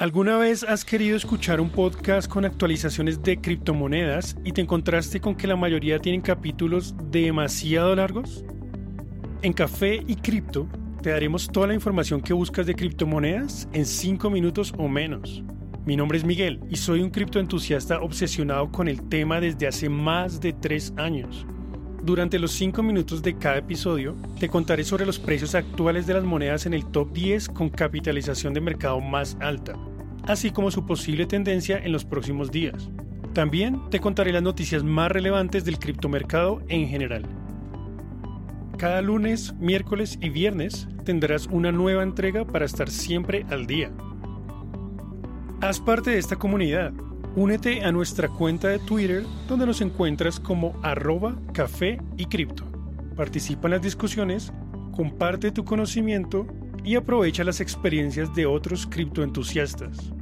¿Alguna vez has querido escuchar un podcast con actualizaciones de criptomonedas y te encontraste con que la mayoría tienen capítulos demasiado largos? En Café y Cripto te daremos toda la información que buscas de criptomonedas en 5 minutos o menos. Mi nombre es Miguel y soy un criptoentusiasta obsesionado con el tema desde hace más de 3 años. Durante los 5 minutos de cada episodio, te contaré sobre los precios actuales de las monedas en el top 10 con capitalización de mercado más alta, así como su posible tendencia en los próximos días. También te contaré las noticias más relevantes del criptomercado en general. Cada lunes, miércoles y viernes tendrás una nueva entrega para estar siempre al día. Haz parte de esta comunidad Únete a nuestra cuenta de Twitter donde nos encuentras como arroba café y cripto. Participa en las discusiones, comparte tu conocimiento y aprovecha las experiencias de otros criptoentusiastas.